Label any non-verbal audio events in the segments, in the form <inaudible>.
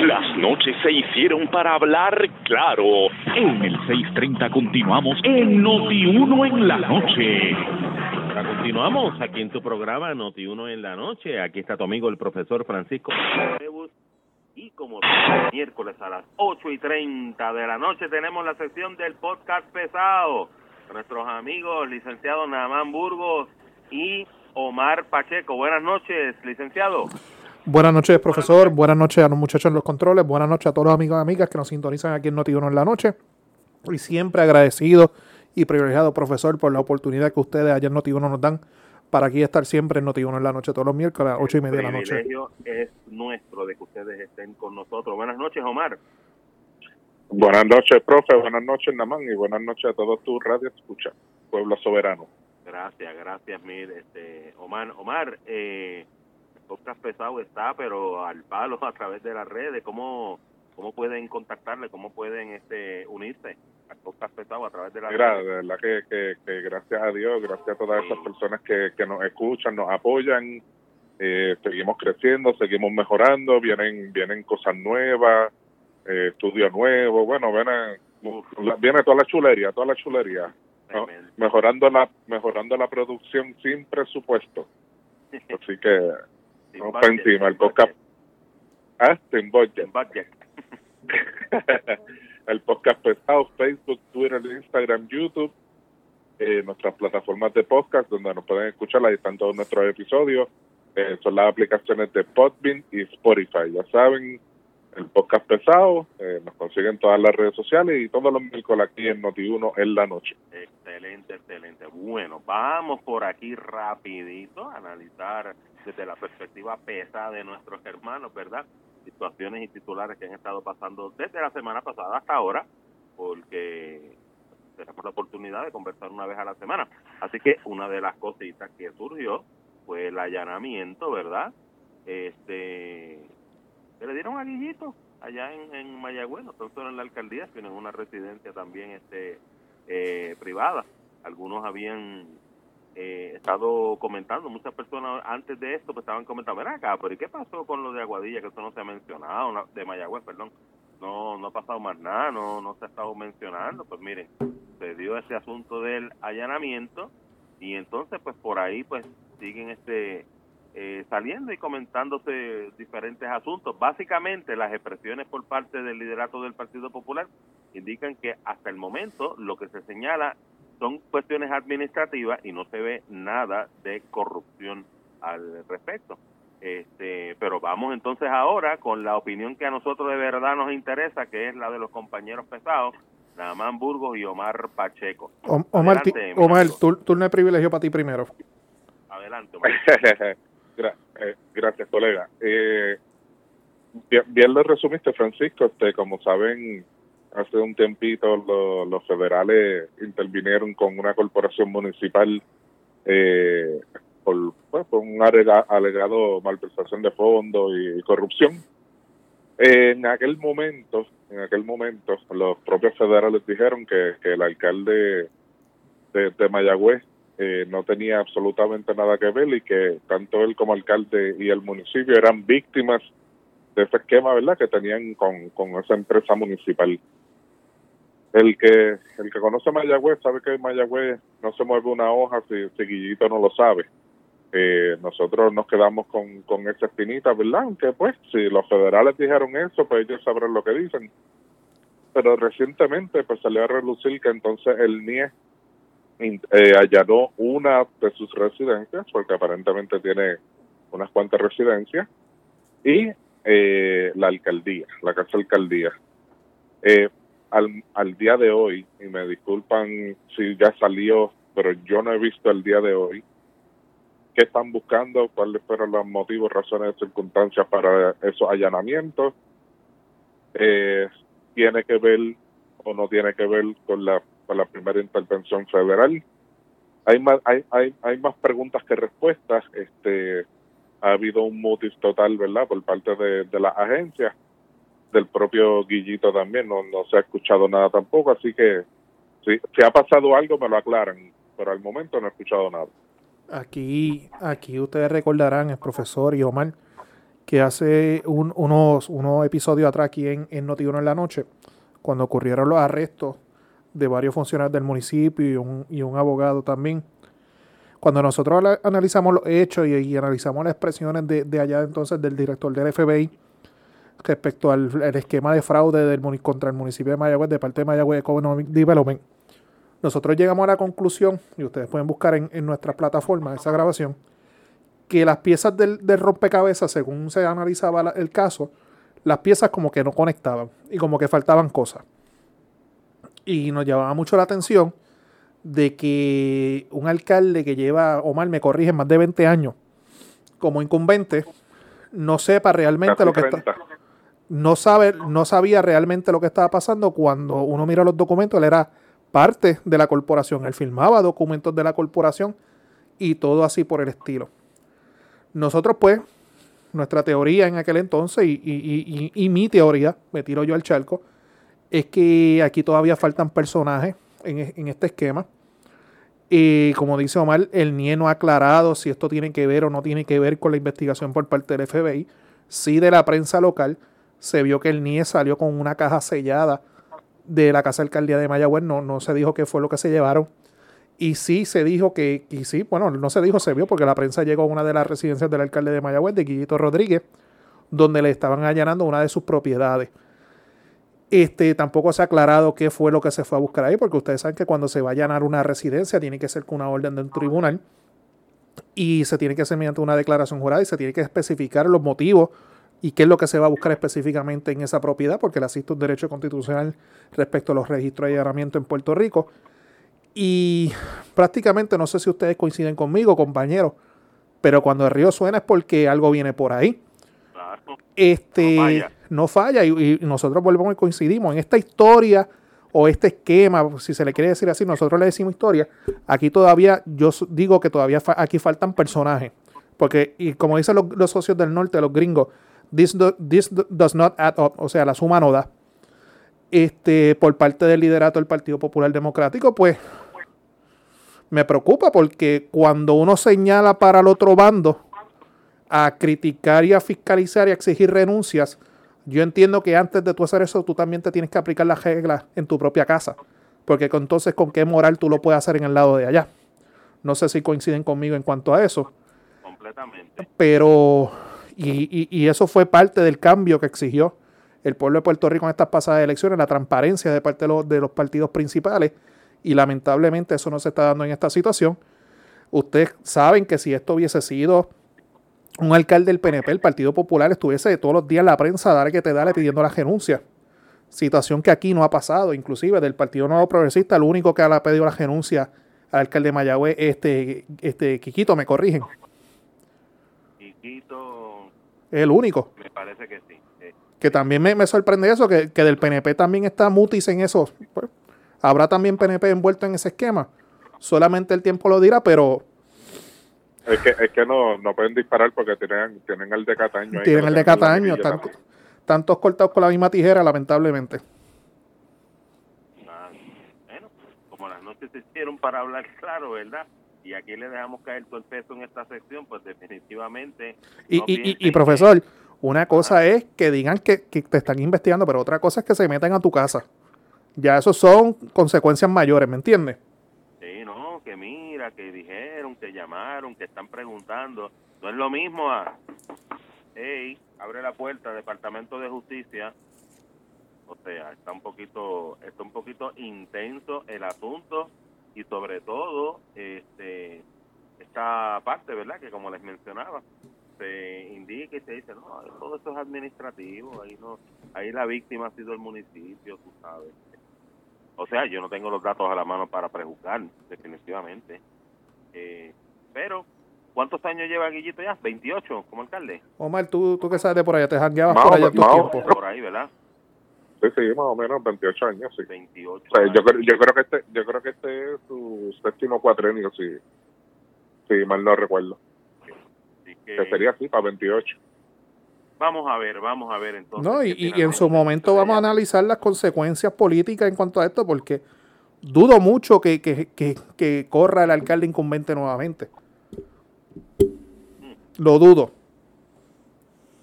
Las noches se hicieron para hablar claro. En el 6:30 continuamos en Noti1 en la noche. continuamos aquí en tu programa Noti1 en la noche. Aquí está tu amigo el profesor Francisco y como miércoles a las 8 y 30 de la noche tenemos la sección del podcast pesado. Nuestros amigos licenciado Namán Burgos y Omar Pacheco. Buenas noches, licenciado. Buenas noches, profesor. Buenas noches a los muchachos en los controles. Buenas noches a todos los amigos y amigas que nos sintonizan aquí en Noti1 en la noche. Y siempre agradecido y privilegiado, profesor, por la oportunidad que ustedes allá en Noti1 nos dan para aquí estar siempre en Noti1 en la noche, todos los miércoles a las 8 y media de la noche. El privilegio es nuestro de que ustedes estén con nosotros. Buenas noches, Omar. Buenas noches, profe. Buenas noches, Namán. Y buenas noches a todos tus radio escucha, Pueblo Soberano. Gracias, gracias, mil. Este, Omar, Omar, eh, podcast pesado está, pero al palo <laughs> a través de las redes. ¿Cómo, cómo pueden contactarle? ¿Cómo pueden este, unirse al podcast pesado a través de las redes? De verdad que, que, gracias a Dios, gracias a todas esas personas que, que nos escuchan, nos apoyan. Eh, seguimos creciendo, seguimos mejorando, vienen vienen cosas nuevas, eh, estudio nuevo, bueno, viene, viene toda la chulería, toda la chulería mejorando la mejorando la producción sin presupuesto. <laughs> Así que no para encima el podcast. Ah, sin budget. <laughs> el podcast pesado, Facebook, Twitter, Instagram, YouTube, eh, nuestras plataformas de podcast donde nos pueden escuchar, ahí están todos nuestros episodios. Eh, son las aplicaciones de Podbean y Spotify. Ya saben, el podcast pesado, eh, nos consiguen todas las redes sociales y todos los miércoles aquí en Noti1 en la noche. Excelente, excelente. Bueno, vamos por aquí rapidito a analizar desde la perspectiva pesada de nuestros hermanos, ¿verdad? Situaciones y titulares que han estado pasando desde la semana pasada hasta ahora, porque tenemos la oportunidad de conversar una vez a la semana. Así que una de las cositas que surgió fue el allanamiento, ¿verdad? Este que le dieron a allá en, en Mayagüez, no solo en la alcaldía, sino en una residencia también este eh, privada. Algunos habían eh, estado comentando, muchas personas antes de esto pues estaban comentando, acá, pero ¿y qué pasó con lo de Aguadilla? Que eso no se ha mencionado, de Mayagüez, perdón. No, no ha pasado más nada, no, no se ha estado mencionando. Pues miren, se dio ese asunto del allanamiento y entonces pues por ahí pues siguen este eh, saliendo y comentándose diferentes asuntos. Básicamente, las expresiones por parte del liderato del Partido Popular indican que hasta el momento lo que se señala son cuestiones administrativas y no se ve nada de corrupción al respecto. Este, pero vamos entonces ahora con la opinión que a nosotros de verdad nos interesa, que es la de los compañeros pesados, Namán Burgos y Omar Pacheco. Omar, Omar turno de privilegio para ti primero. Adelante, <laughs> Omar. Eh, gracias, colega. Eh, bien, lo resumiste, Francisco. Este, como saben, hace un tiempito los federales intervinieron con una corporación municipal eh, por, pues, un alegado malversación de fondos y, corrupción. en aquel momento, en aquel momento, los propios federales dijeron que, el alcalde de, de Mayagüez eh, no tenía absolutamente nada que ver y que tanto él como alcalde y el municipio eran víctimas de ese esquema, ¿verdad?, que tenían con, con esa empresa municipal. El que el que conoce Mayagüez sabe que Mayagüez no se mueve una hoja si, si Guillito no lo sabe. Eh, nosotros nos quedamos con, con esa espinita, ¿verdad? Aunque pues si los federales dijeron eso, pues ellos sabrán lo que dicen. Pero recientemente pues salió a relucir que entonces el NIE eh, allanó una de sus residencias, porque aparentemente tiene unas cuantas residencias, y eh, la alcaldía, la casa alcaldía. Eh, al, al día de hoy, y me disculpan si ya salió, pero yo no he visto el día de hoy, qué están buscando, cuáles fueron los motivos, razones, circunstancias para esos allanamientos. Eh, tiene que ver o no tiene que ver con la la primera intervención federal. Hay más, hay, hay, hay más preguntas que respuestas. Este, ha habido un mutis total, ¿verdad?, por parte de, de las agencias, del propio Guillito también, no, no se ha escuchado nada tampoco, así que si, si ha pasado algo me lo aclaran, pero al momento no he escuchado nada. Aquí, aquí ustedes recordarán, el profesor y Omar, que hace unos, unos episodios atrás aquí en, en noti en la noche, cuando ocurrieron los arrestos de varios funcionarios del municipio y un, y un abogado también. Cuando nosotros analizamos los hechos y, analizamos las expresiones de, de, allá entonces del director del FBI respecto al esquema de fraude del, contra el municipio de Mayagüez de parte de Mayagüez Economic Development, nosotros llegamos a la conclusión, y ustedes pueden buscar en, en nuestra plataforma esa grabación, que las piezas del, rompecabezas, según se analizaba el caso, las piezas como que no conectaban y como que faltaban cosas. Y nos llamaba mucho la atención de que un alcalde que lleva, o mal me corrige, más de 20 años como incumbente, no sepa realmente lo que está. No, sabe, no sabía realmente lo que estaba pasando cuando uno mira los documentos, él era parte de la corporación, él firmaba documentos de la corporación y todo así por el estilo. Nosotros, pues, nuestra teoría en aquel entonces y, mi teoría, me tiro yo al charco, es que aquí todavía faltan personajes en, este esquema. Y como dice Omar, el NIE no ha aclarado si esto tiene que ver o no tiene que ver con la investigación por parte del FBI. Sí de la prensa local se vio que el NIE salió con una caja sellada de la Casa Alcaldía de Mayagüez. No, no se dijo qué fue lo que se llevaron. Y sí se dijo que, y sí, bueno, no se dijo, se vio porque la prensa llegó a una de las residencias del alcalde de Mayagüez, de Guillito Rodríguez, donde le estaban allanando una de sus propiedades. Este, tampoco se ha aclarado qué fue lo que se fue a buscar ahí, porque ustedes saben que cuando se va a allanar una residencia tiene que ser con una orden de un tribunal y se tiene que hacer mediante una declaración jurada y se tiene que especificar los motivos y qué es lo que se va a buscar específicamente en esa propiedad, porque le asiste un derecho constitucional respecto a los registros de allanamiento en Puerto Rico. Y prácticamente, no sé si ustedes coinciden conmigo, compañeros, pero cuando el río suena es porque algo viene por ahí. Este no falla, y, nosotros volvemos y coincidimos en esta historia o este esquema, si se le quiere decir así, nosotros le decimos historia. Aquí todavía, yo digo que todavía aquí faltan personajes, porque y como dicen los, socios del norte, los gringos, this, this does not add up, o sea, la suma no da. Este, por parte del liderato del Partido Popular Democrático, pues me preocupa porque cuando uno señala para el otro bando a criticar y a fiscalizar y a exigir renuncias, yo entiendo que antes de tú hacer eso, tú también te tienes que aplicar las reglas en tu propia casa. Porque entonces, ¿con qué moral tú lo puedes hacer en el lado de allá? No sé si coinciden conmigo en cuanto a eso. Completamente. Pero, y, y eso fue parte del cambio que exigió el pueblo de Puerto Rico en estas pasadas elecciones, la transparencia de parte de los, de los partidos principales y lamentablemente eso no se está dando en esta situación. Ustedes saben que si esto hubiese sido un alcalde del PNP, el Partido Popular estuviese todos los días en la prensa dar que te dale pidiendo la renuncia. Situación que aquí no ha pasado, inclusive del Partido Nuevo Progresista, el único que ha pedido la renuncia al alcalde de Mayagüez, este, este Quiquito, me corrigen. Quiquito. El único. Me parece que sí. Que también me, sorprende eso, que, que, del PNP también está Mutis en eso. Pues, ¿Habrá también PNP envuelto en ese esquema? Solamente el tiempo lo dirá, pero... Es que, es que no, no pueden disparar porque tienen, tienen el de Cataño. tienen el de Cataño, tantos cortados con la misma tijera, lamentablemente. bueno, como las noches se hicieron para hablar claro, ¿verdad? Y aquí le dejamos caer todo el peso en esta sección, pues definitivamente... Y, y, y, profesor, una cosa es que digan que, que te están investigando, pero otra cosa es que se metan a tu casa. Ya eso son consecuencias mayores, ¿me entiendes? Sí, no, que mira, que dijeron, que llamaron, que están preguntando. No es lo mismo a, hey, abre la puerta, Departamento de Justicia. O sea, está un poquito, está un poquito intenso el asunto y sobre todo, este, esta parte, ¿verdad? Que como les mencionaba, se indica y se dice, no, todo esto es administrativo, ahí no, ahí la víctima ha sido el municipio, tú sabes. O sea, yo no tengo los datos a la mano para prejuzgar, definitivamente. Eh, pero, ¿cuántos años lleva Guillito ya? ¿28 como alcalde? Omar, ¿tú, tú sabes de por allá? ¿Te jangueabas por allá tu tiempo? Por ahí, ¿verdad? Sí, sí, más o menos 28 años, sí. 28 o sea, yo, creo, yo creo que este yo creo que este es su séptimo cuatrenio, si, si mal no recuerdo. que, que sería así, para 28. Vamos a ver, vamos a ver entonces. No, y, en su momento vamos a analizar las consecuencias políticas en cuanto a esto, porque dudo mucho que, que, que, corra el alcalde incumbente nuevamente. Mm. Lo dudo.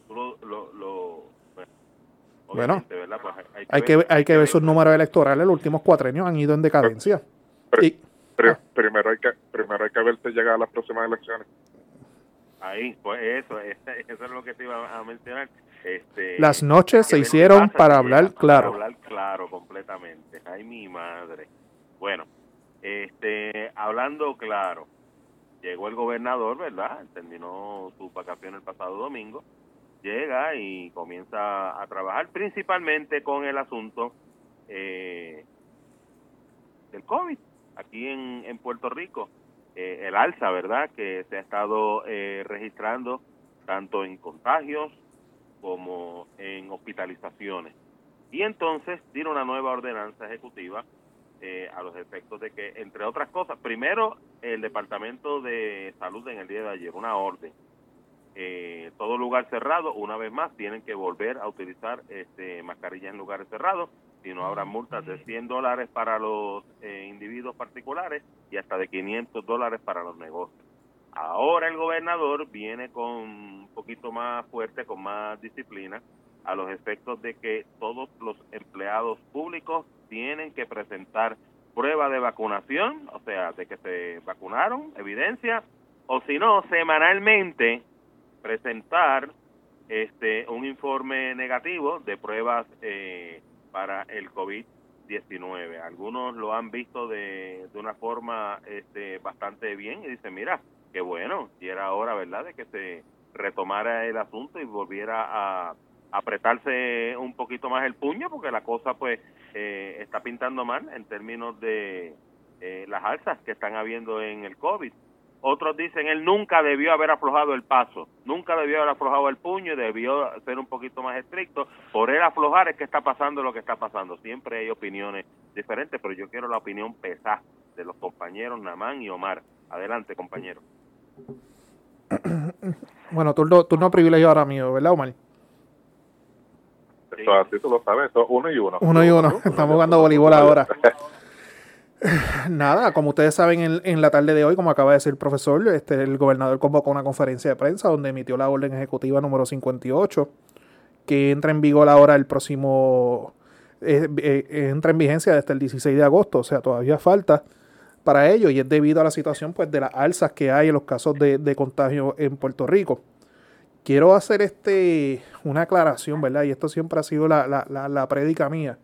Tú lo ¿verdad? Pues hay, que, hay que ver sus números electorales, los últimos cuatro años han ido en decadencia. Ah. primero, hay que, primero hay que ver si llega a las próximas elecciones. Ahí, pues eso, eso es lo que te iba a mencionar. Este, Las noches se hicieron para hablar claro. Para hablar claro, completamente. Ay, mi madre. Bueno, este, hablando claro, llegó el gobernador, ¿verdad? Terminó su vacación el pasado domingo. Llega y comienza a trabajar principalmente con el asunto eh, del COVID aquí en, en Puerto Rico. Eh, el alza, ¿verdad?, que se ha estado eh, registrando tanto en contagios como en hospitalizaciones. Y entonces tiene una nueva ordenanza ejecutiva eh, a los efectos de que, entre otras cosas, primero el Departamento de Salud en el día de ayer, una orden. Todo lugar cerrado, una vez más, tienen que volver a utilizar este, mascarillas en lugares cerrados si no habrá multas de 100 dólares para los eh, individuos particulares y hasta de 500 dólares para los negocios. Ahora el gobernador viene con un poquito más fuerte, con más disciplina, a los efectos de que todos los empleados públicos tienen que presentar prueba de vacunación, o sea, de que se vacunaron, evidencia, o si no, semanalmente presentar este un informe negativo de pruebas eh, para el COVID-19. Algunos lo han visto de, de una forma este, bastante bien y dicen, mira, qué bueno, y era hora, ¿verdad?, de que se retomara el asunto y volviera a apretarse un poquito más el puño porque la cosa pues eh, está pintando mal en términos de eh, las alzas que están habiendo en el COVID. Otros dicen, él nunca debió haber aflojado el paso, nunca debió haber aflojado el puño, debió ser un poquito más estricto. Por él aflojar es que está pasando lo que está pasando. Siempre hay opiniones diferentes, pero yo quiero la opinión pesada de los compañeros Namán y Omar. Adelante, compañero. <clears throat> Bueno, turno, turno privilegio ahora mío, ¿verdad, Omar? Eso así tú lo sabes, eso uno y uno. Uno y uno. <laughs> Estamos jugando voleibol ahora. <laughs> <sighs> Nada, como ustedes saben, en, en, la tarde de hoy, como acaba de decir el profesor, este, el gobernador convocó una conferencia de prensa donde emitió la orden ejecutiva número 58, que entra en vigor ahora el próximo, eh, eh, entra en vigencia desde el 16 de agosto, o sea, todavía falta para ello y es debido a la situación pues de las alzas que hay en los casos de, de contagio en Puerto Rico. Quiero hacer este una aclaración, ¿verdad? Y esto siempre ha sido la, la, la, la prédica mía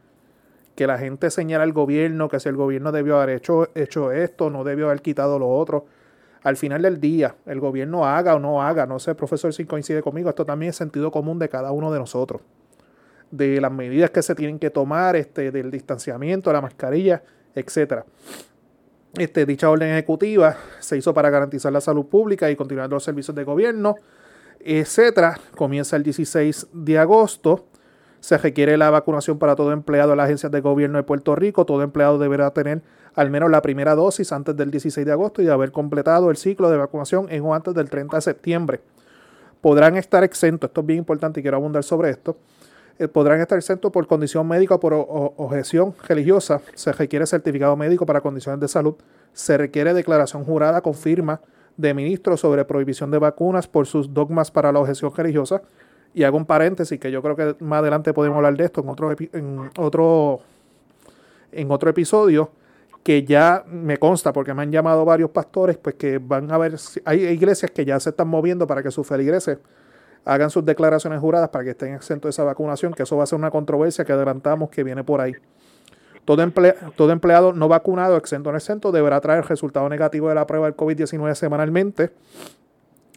que la gente señala al gobierno, que si el gobierno debió haber hecho, hecho esto, no debió haber quitado lo otro. Al final del día, el gobierno haga o no haga, no sé, profesor, si coincide conmigo, esto también es sentido común de cada uno de nosotros. De las medidas que se tienen que tomar, este, del distanciamiento, la mascarilla, etcétera. Este, dicha orden ejecutiva se hizo para garantizar la salud pública y continuar los servicios de gobierno, etcétera. Comienza el 16 de agosto se requiere la vacunación para todo empleado de las agencias de gobierno de Puerto Rico. Todo empleado deberá tener al menos la primera dosis antes del 16 de agosto y haber completado el ciclo de vacunación en o antes del 30 de septiembre. Podrán estar exentos, esto es bien importante y quiero abundar sobre esto, eh, podrán estar exentos por condición médica o por objeción religiosa. Se requiere certificado médico para condiciones de salud. Se requiere declaración jurada con firma de ministro sobre prohibición de vacunas por sus dogmas para la objeción religiosa y hago un paréntesis que yo creo que más adelante podemos hablar de esto en otro, en otro, en otro episodio, que ya me consta, porque me han llamado varios pastores, pues que van a ver, hay iglesias que ya se están moviendo para que sus feligreses hagan sus declaraciones juradas para que estén exentos de esa vacunación, que eso va a ser una controversia que adelantamos que viene por ahí. Todo, todo empleado no vacunado, exento o no exento, deberá traer resultado negativo de la prueba del COVID-19 semanalmente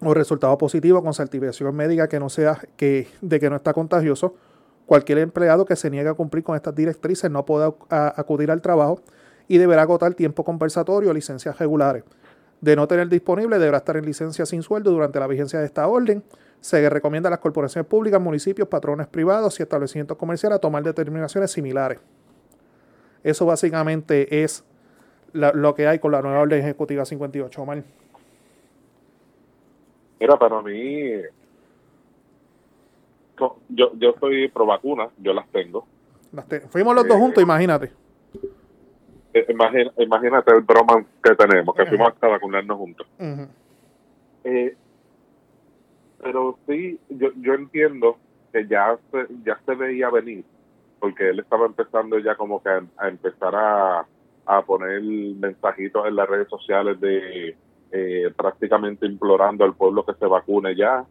o resultado positivo con certificación médica que no sea que, de que no está contagioso, cualquier empleado que se niegue a cumplir con estas directrices no podrá acudir al trabajo y deberá agotar tiempo conversatorio o licencias regulares. De no tener disponible, deberá estar en licencia sin sueldo durante la vigencia de esta orden. Se recomienda a las corporaciones públicas, municipios, patrones privados y establecimientos comerciales a tomar determinaciones similares. Eso básicamente es lo que hay con la nueva orden ejecutiva 58, Omar. Mira, para mí, yo, yo soy pro vacuna, yo las tengo. Fuimos los dos juntos, imagínate. Eh, imagínate el broma que tenemos, que fuimos a vacunarnos juntos. eh, pero sí, yo, yo entiendo que ya se, ya se veía venir, porque él estaba empezando ya como que a, empezar a, a poner mensajitos en las redes sociales de eh, prácticamente implorando al pueblo que se vacune ya,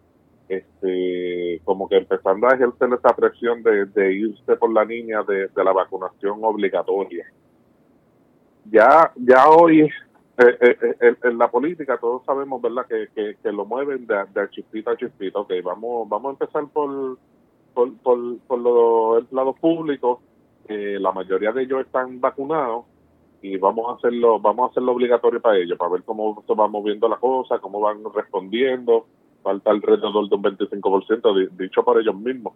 este, como que empezando a ejercer esa presión de, irse por la línea de, la vacunación obligatoria. Ya, ya hoy eh, eh, en, la política todos sabemos, ¿verdad?, que, que, lo mueven de, de chispito a chispito. Ok, vamos, vamos a empezar por, por, por, los empleados públicos. la mayoría de ellos están vacunados y vamos a hacerlo vamos a hacerlo obligatorio para ellos para ver cómo se va moviendo la cosa cómo van respondiendo. Falta alrededor de un 25% dicho por ellos mismos.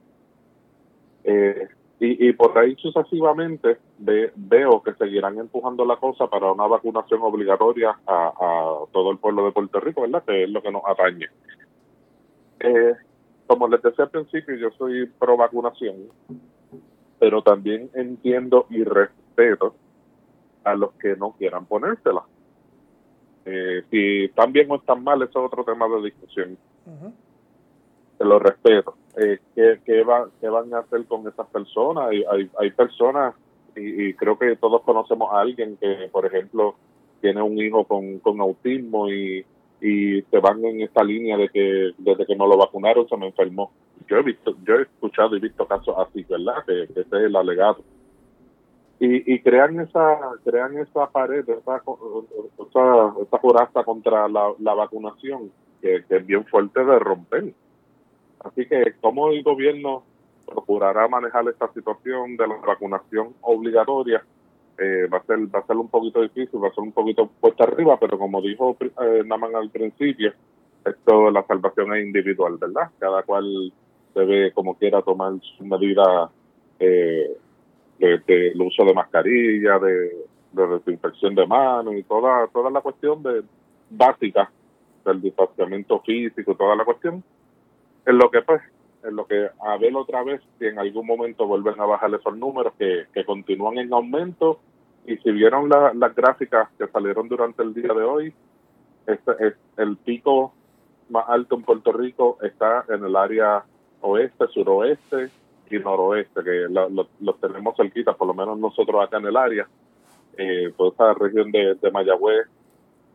Eh, y, y por ahí sucesivamente veo que seguirán empujando la cosa para una vacunación obligatoria a, todo el pueblo de Puerto Rico verdad que es lo que nos atañe. Eh, como les decía al principio yo soy pro vacunación pero también entiendo y respeto a los que no quieran ponérsela. Eh, si están bien o están mal, eso es otro tema de discusión. Te lo respeto. Eh, ¿qué, qué, ¿Qué van a hacer con esas personas? Hay, hay, hay personas, y, creo que todos conocemos a alguien que, por ejemplo, tiene un hijo con, con autismo y, y se van en esta línea de que desde que no lo vacunaron se me enfermó. Yo he visto, yo he escuchado y visto casos así, ¿verdad? Que, que ese es el alegado y, y crean esa crean esa pared esa esa, esa coraza contra la, la vacunación que, es bien fuerte de romper. Así que cómo el gobierno procurará manejar esta situación de la vacunación obligatoria eh, va a ser va a ser un poquito difícil va a ser un poquito puesta arriba pero como dijo eh, Naman al principio esto la salvación es individual verdad cada cual debe como quiera tomar su medida eh, de, el uso de mascarilla, de, desinfección de manos y toda, toda la cuestión de básica del distanciamiento físico, toda la cuestión, en lo que pues, en lo que a ver otra vez si en algún momento vuelven a bajar esos números que, que continúan en aumento y si vieron las gráficas que salieron durante el día de hoy, este es el pico más alto en Puerto Rico está en el área oeste, suroeste, y noroeste, que los tenemos cerquita, por lo menos nosotros acá en el área. Eh, toda esa región de, de Mayagüez,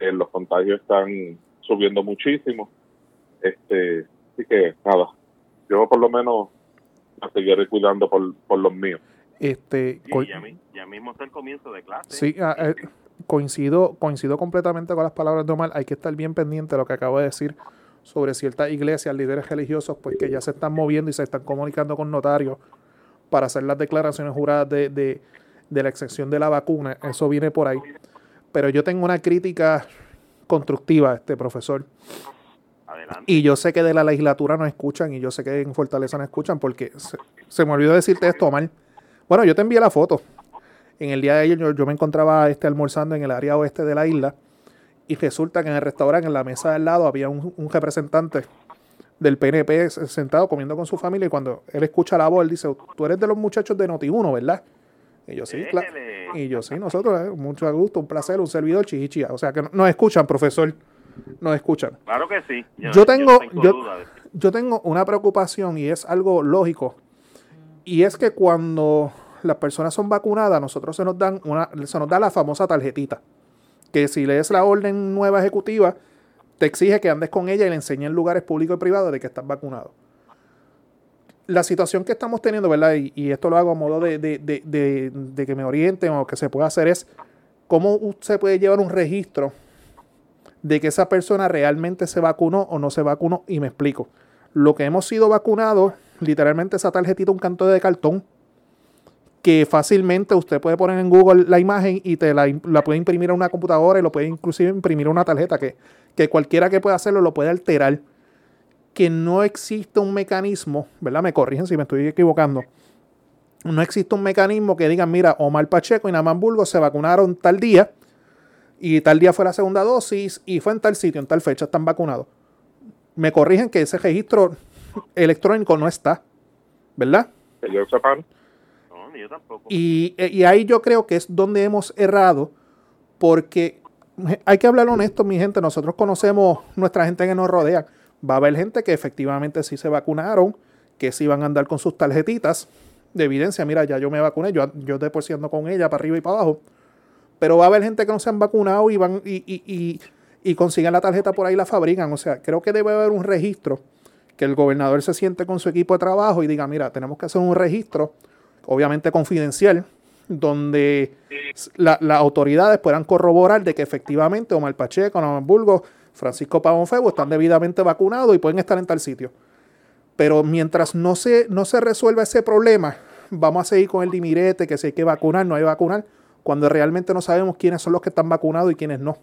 eh, los contagios están subiendo muchísimo. Este, así que nada, yo por lo menos me seguiré cuidando por, por los míos. Este, ya, mismo está el comienzo de clase. Sí, ah, eh, coincido, coincido completamente con las palabras de Omar. Hay que estar bien pendiente de lo que acabo de decir sobre ciertas iglesias, líderes religiosos, pues que ya se están moviendo y se están comunicando con notarios para hacer las declaraciones juradas de, de, la excepción de la vacuna. Eso viene por ahí. Pero yo tengo una crítica constructiva este profesor. Y yo sé que de la legislatura no escuchan y yo sé que en Fortaleza no escuchan porque se, me olvidó decirte esto, Omar. Bueno, yo te envié la foto. En el día de ayer yo, yo, me encontraba este almorzando en el área oeste de la isla y resulta que en el restaurante, en la mesa del lado, había un, representante del PNP sentado comiendo con su familia y cuando él escucha la voz, él dice, tú eres de los muchachos de Noti1, ¿verdad? Y yo sí, claro. Y yo sí, nosotros, eh, mucho gusto, un placer, un servidor chichichia. O sea que nos escuchan, profesor. Nos escuchan. Claro que sí. Yo, tengo, yo, tengo una preocupación y es algo lógico. Y es que cuando las personas son vacunadas, nosotros se nos dan una, se nos da la famosa tarjetita que si lees la orden nueva ejecutiva, te exige que andes con ella y le enseñes en lugares públicos y privados de que estás vacunado. La situación que estamos teniendo, ¿verdad? Y, esto lo hago a modo de, de, que me orienten o que se pueda hacer es cómo se puede llevar un registro de que esa persona realmente se vacunó o no se vacunó. Y me explico. Lo que hemos sido vacunados, literalmente esa tarjetita, un canto de cartón, que fácilmente usted puede poner en Google la imagen y te la, puede imprimir a una computadora y lo puede inclusive imprimir a una tarjeta que, que cualquiera que pueda hacerlo lo puede alterar. Que no existe un mecanismo, ¿verdad? Me corrigen si me estoy equivocando. No existe un mecanismo que diga, mira, Omar Pacheco y Naman Burgos se vacunaron tal día y tal día fue la segunda dosis y fue en tal sitio, en tal fecha, están vacunados. Me corrigen que ese registro electrónico no está, ¿verdad? Y, y, ahí yo creo que es donde hemos errado, porque hay que hablar honesto, mi gente. Nosotros conocemos nuestra gente que nos rodea. Va a haber gente que efectivamente sí se vacunaron, que se iban a andar con sus tarjetitas de evidencia. Mira, ya yo me vacuné, yo, yo estoy por con ella para arriba y para abajo. Pero va a haber gente que no se han vacunado y van y, y, y, y consiguen la tarjeta por ahí y la fabrican. O sea, creo que debe haber un registro que el gobernador se siente con su equipo de trabajo y diga, mira, tenemos que hacer un registro, obviamente confidencial, donde las autoridades puedan corroborar de que efectivamente Omar Pacheco, Omar Burgos, Francisco Pavón Febo están debidamente vacunados y pueden estar en tal sitio. Pero mientras no se, no se resuelva ese problema, vamos a seguir con el dimirete, que si hay que vacunar, no hay que vacunar, cuando realmente no sabemos quiénes son los que están vacunados y quiénes no.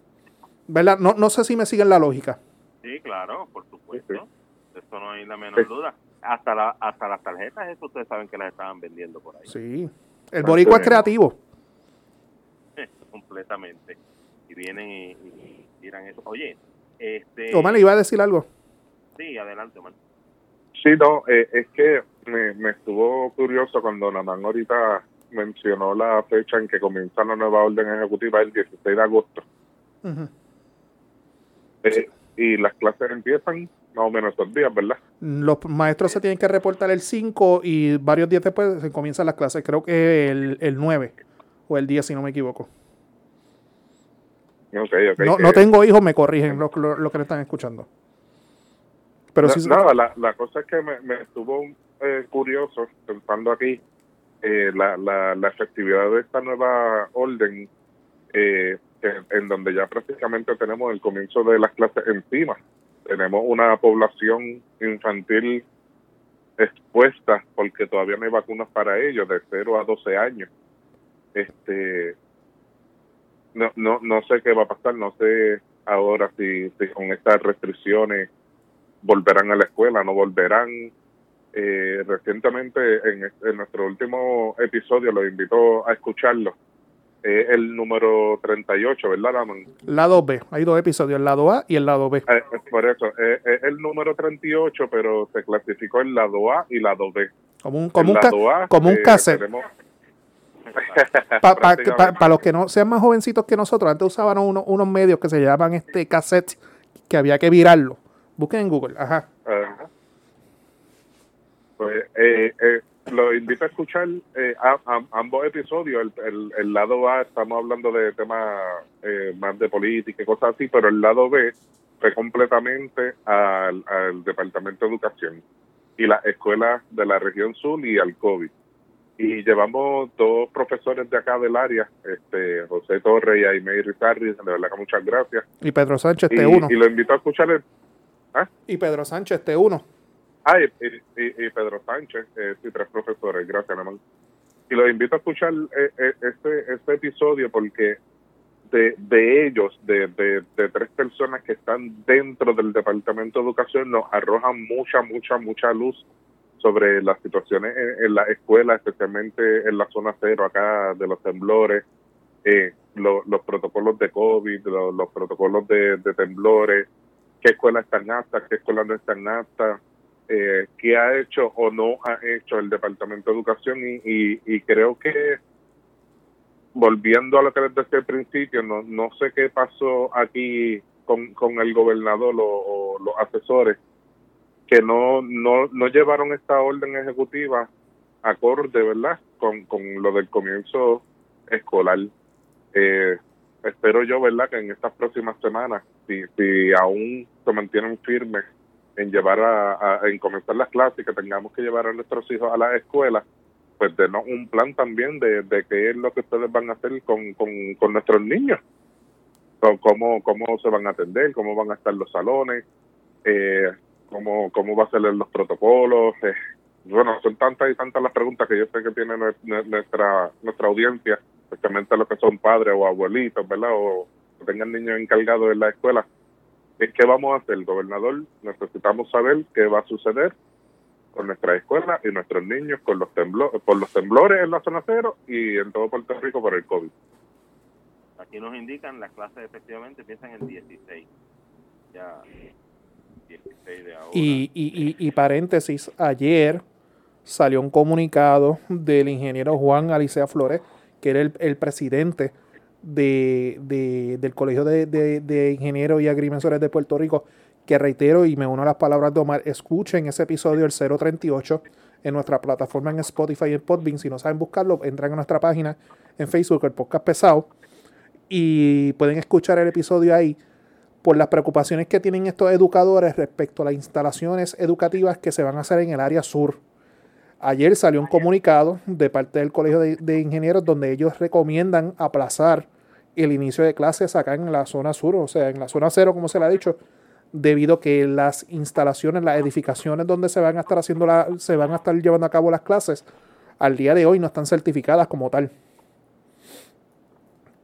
¿Verdad? No, no sé si me siguen la lógica. Sí, claro, por supuesto. Eso no hay la menor duda. Hasta, la, hasta las tarjetas, eso ustedes saben que las estaban vendiendo por ahí. Sí. El boricua es creativo. Completamente. Y vienen y, tiran eso. Oye, este... Omar, ¿iba a decir algo? Sí, adelante, Omar. Sí, no, eh, es que me, me estuvo curioso cuando Namán ahorita mencionó la fecha en que comienza la nueva orden ejecutiva el 16 de agosto. eh, y las clases empiezan más o menos esos días, ¿verdad? Los maestros se tienen que reportar el 5 y varios días después se comienzan las clases, creo que el, el 9 o el 10 si no me equivoco. Okay, okay, no, no tengo hijos, me corrigen lo, lo, que me están escuchando. Pero no, sí, nada, la, la, cosa es que me, me estuvo eh, curioso pensando aquí eh, la, la, la, efectividad de esta nueva orden, eh, en donde ya prácticamente tenemos el comienzo de las clases encima. Tenemos una población infantil expuesta porque todavía no hay vacunas para ellos de 0 a 12 años. Este no no no sé qué va a pasar, no sé ahora si, si con estas restricciones volverán a la escuela, no volverán. Eh, recientemente en, en, nuestro último episodio lo invito a escucharlo. Eh, el número 38, ¿verdad, Ramón? Lado B, hay dos episodios, el lado A y el lado B. Eh, por eso, eh, es el número 38, pero se clasificó el lado A y lado B. Como un, como un, A, como un cassette. Para pa, pa, pa, los que no sean más jovencitos que nosotros, antes usaban unos, unos medios que se llaman este cassette, que había que virarlo. Busquen en Google, ajá. ajá. Pues eh, eh, lo invito a escuchar eh, a, a, ambos episodios. El, el, el, lado A estamos hablando de temas eh, más de política y cosas así, pero el lado B fue completamente al, al Departamento de Educación y las escuelas de la región sur y al COVID. Y llevamos dos profesores de acá del área, este José Torres y Aimee Rizarri, de verdad que muchas gracias. Y Pedro Sánchez, T1. Y, y lo invito a escuchar el... ¿Ah? Y Pedro Sánchez, T1. Ah, y, y, y, Pedro Sánchez, eh, sí, tres profesores, gracias, Namán. Y los invito a escuchar eh, eh, este, este episodio porque de, de ellos, de, de, tres personas que están dentro del Departamento de Educación, nos arrojan mucha, mucha, mucha luz sobre las situaciones en, en la escuela, especialmente en la zona cero acá de los temblores, eh, lo, los protocolos de COVID, lo, los protocolos de, de temblores, qué escuelas están aptas, qué escuelas no están aptas, eh, qué ha hecho o no ha hecho el Departamento de Educación y, y, y, creo que volviendo a lo que les decía al principio, no, no sé qué pasó aquí con, con el gobernador o, o los asesores que no, no, no llevaron esta orden ejecutiva acorde, ¿verdad? Con, con lo del comienzo escolar. Eh, espero yo, ¿verdad? Que en estas próximas semanas, si, si aún se mantienen firmes en llevar a, en comenzar las clases que tengamos que llevar a nuestros hijos a la escuela, pues denos un plan también de, de qué es lo que ustedes van a hacer con, con, nuestros niños, cómo, cómo se van a atender, cómo van a estar los salones, eh, cómo, cómo va a ser los protocolos. Eh. Bueno, son tantas y tantas las preguntas que yo sé que tiene nuestra, nuestra audiencia, especialmente los que son padres o abuelitos, ¿verdad? O que tengan niños encargados en la escuela ¿Qué vamos a hacer, gobernador? Necesitamos saber qué va a suceder con nuestra escuela y nuestros niños con los temblores, por los temblores en la zona cero y en todo Puerto Rico por el COVID. Aquí nos indican las clases efectivamente empiezan el 16. Ya 16 de ahora. Y, y, y, y paréntesis, ayer salió un comunicado del ingeniero Juan Alicea Flores, que era el, el presidente de, de, del Colegio de, de, Ingenieros y Agrimensores de Puerto Rico, que reitero y me uno a las palabras de Omar, escuchen ese episodio, el 038, en nuestra plataforma en Spotify y en Podbean. Si no saben buscarlo, entran a nuestra página en Facebook, el podcast pesado, y pueden escuchar el episodio ahí por las preocupaciones que tienen estos educadores respecto a las instalaciones educativas que se van a hacer en el área sur. Ayer salió un comunicado de parte del Colegio de, Ingenieros donde ellos recomiendan aplazar el inicio de clases acá en la zona sur, o sea, en la zona cero, como se le ha dicho, debido a que las instalaciones, las edificaciones donde se van a estar haciendo la, se van a estar llevando a cabo las clases, al día de hoy no están certificadas como tal.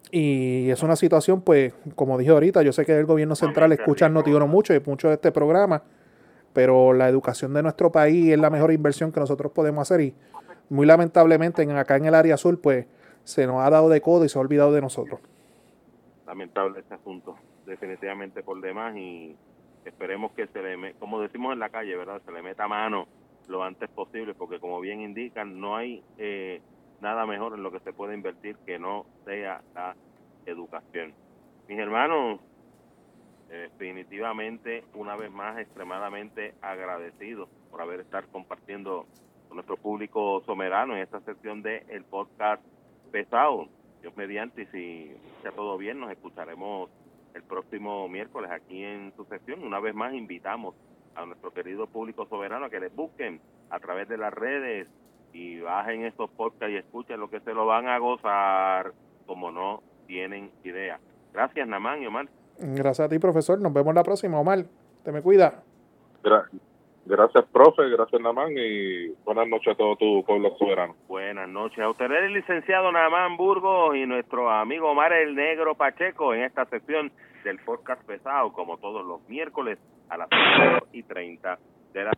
Y es una situación, pues, como dije ahorita, yo sé que el gobierno central escucha el Notiuno mucho y mucho de este programa, pero la educación de nuestro país es la mejor inversión que nosotros podemos hacer y muy lamentablemente en, acá en el área azul, pues, se nos ha dado de codo y se ha olvidado de nosotros. Lamentable este asunto, definitivamente por demás y esperemos que se le, como decimos en la calle, ¿verdad? Se le meta mano lo antes posible porque como bien indican, no hay... Eh, nada mejor en lo que se puede invertir que no sea la educación. Mis hermanos, definitivamente, una vez más, extremadamente agradecidos por haber estar compartiendo con nuestro público somerano en esta sección de el podcast pesado. Dios mediante, y si está todo bien, nos escucharemos el próximo miércoles aquí en su sección. Una vez más, invitamos a nuestro querido público soberano a que les busquen a través de las redes y bajen estos podcasts y escuchen lo que se lo van a gozar como no tienen idea. Gracias, Namán y Omar. Gracias a ti, profesor. Nos vemos la próxima, Omar. Te me cuida. Gracias, profe. Gracias, Namán. Y buenas noches a todo tu pueblo soberano. Buenas noches a usted, el licenciado Namán Burgos y nuestro amigo Omar el Negro Pacheco en esta sección del podcast pesado, como todos los miércoles a las 8 y 30 de la